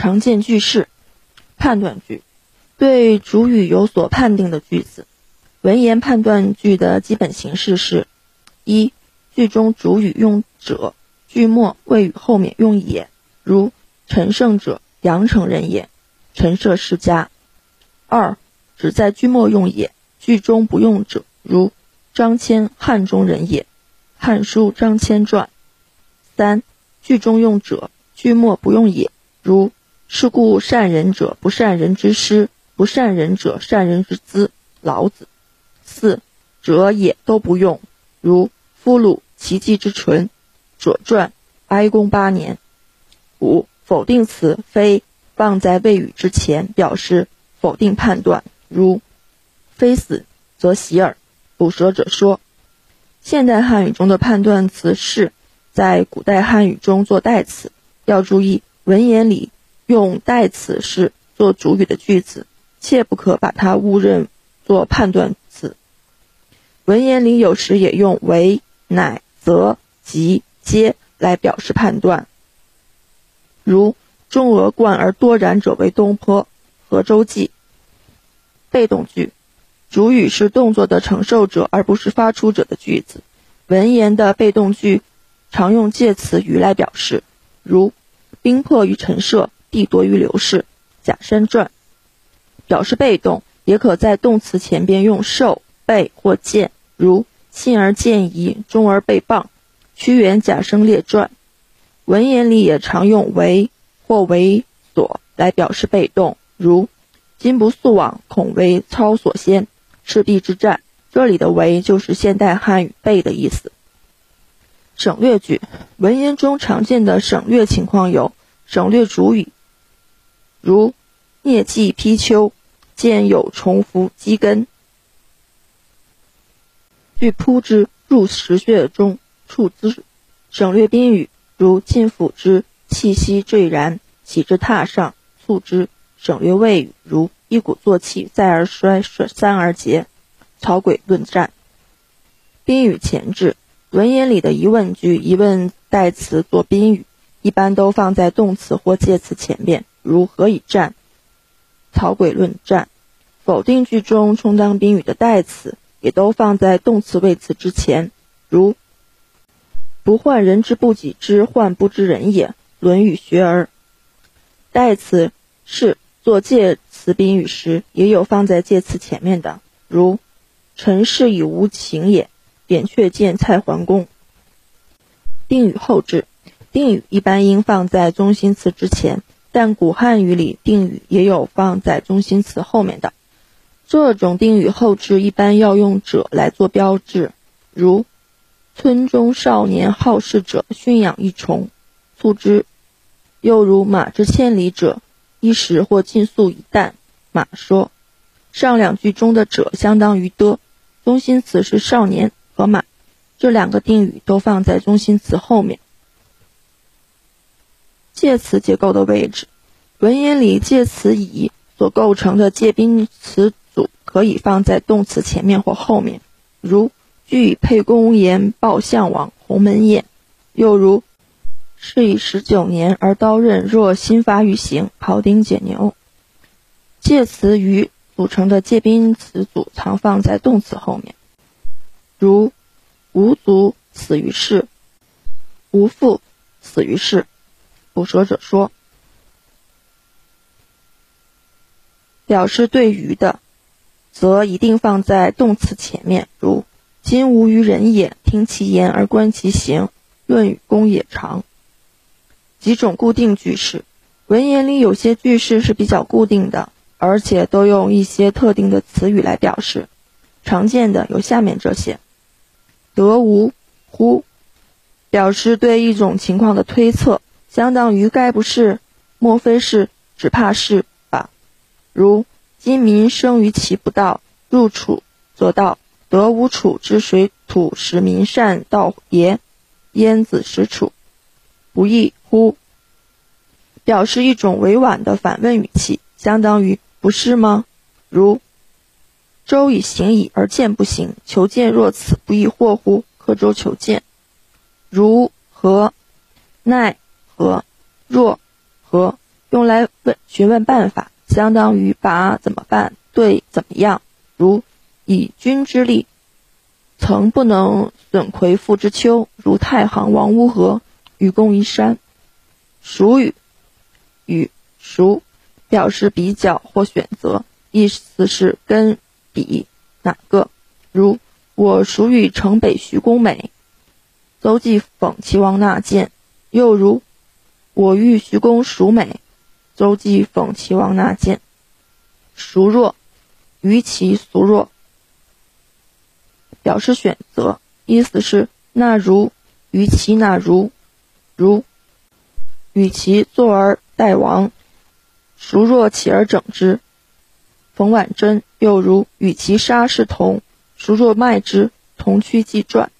常见句式、判断句，对主语有所判定的句子。文言判断句的基本形式是：一、句中主语用者，句末谓语后面用也，如陈胜者，阳城人也，陈涉世家。二、只在句末用也，句中不用者，如张骞，汉中人也，《汉书·张骞传》。三、句中用者，句末不用也，如是故善人者不善人之师，不善人者善人之资，老子。四者也都不用，如夫鲁其迹之纯，《左传》哀公八年。五否定词非放在谓语之前，表示否定判断，如非死则喜耳。捕蛇者说。现代汉语中的判断词是在古代汉语中做代词，要注意文言里用代词是做主语的句子，切不可把它误认做判断词。文言里有时也用为、乃、则、即、皆来表示判断，如“中俄冠而多染者为东坡”，《和州记》。被动句，主语是动作的承受者而不是发出者的句子。文言的被动句常用介词语来表示，如“兵迫于陈涉，地夺于刘氏”，《假山传》。表示被动，也可在动词前边用受、被或见。如信而见疑，忠而被谤，屈原贾生列传。文言里也常用为或为所来表示被动，如今不速往，恐为操所先。赤壁之战，这里的为就是现代汉语被的意思。省略句，文言中常见的省略情况有省略主语，如疟疾披丘，见有虫伏积根。欲扑之入石穴中，触之；省略宾语，如进府之，气息坠然，起之榻上，促之；省略谓语，如一鼓作气，再而衰，三而竭。曹刿论战。宾语前置，文言里的疑问句，疑问代词做宾语，一般都放在动词或介词前面，如何以战？曹刿论战。否定句中充当宾语的代词。也都放在动词谓词之前，如“不患人之不己知，患不知人也”，《论语·学而》。代词是做介词宾语时，也有放在介词前面的，如“臣是以无情也”，扁鹊见蔡桓公。定语后置，定语一般应放在中心词之前，但古汉语里定语也有放在中心词后面的。这种定语后置一般要用者来做标志，如“村中少年好事者驯养一虫，促之”；又如“马之千里者，一食或尽粟以啖。”马说。上两句中的“者”相当于的，中心词是少年和马，这两个定语都放在中心词后面。介词结构的位置，文言里介词以所构成的介宾词组。可以放在动词前面或后面，如据沛公言报项王鸿门宴，又如是以十九年而刀刃若新发于行，庖丁解牛。介词与组成的介宾词组常放在动词后面，如无足死于世，无父死于世。捕蛇者说，表示对于的。则一定放在动词前面，如“今无于人也，听其言而观其行”，《论语·公冶长》。几种固定句式，文言里有些句式是比较固定的，而且都用一些特定的词语来表示。常见的有下面这些：得无乎，表示对一种情况的推测，相当于“该不是”“莫非是”“只怕是”吧，如。今民生于其不道，入楚则道，得无楚之水土，使民善道也。焉子使楚，不亦乎？表示一种委婉的反问语气，相当于不是吗？如周以行矣，而见不行，求见若此，不亦惑乎？刻舟求剑。如何？奈和？若和？用来问询问办法，相当于把怎么办对怎么样。如以君之力，曾不能损魁父之丘，如太行王乌合，与共一山。孰与？与孰表示比较或选择，意思是跟比哪个。如我孰与城北徐公美，邹忌讽齐王纳谏。又如我欲徐公孰美，邹忌讽齐王纳谏。孰弱？于其孰弱。表示选择，意思是那如与其那如，如与其坐而待亡，孰若起而整之。冯婉珍又如与其杀是同，孰若卖之，同趋即转。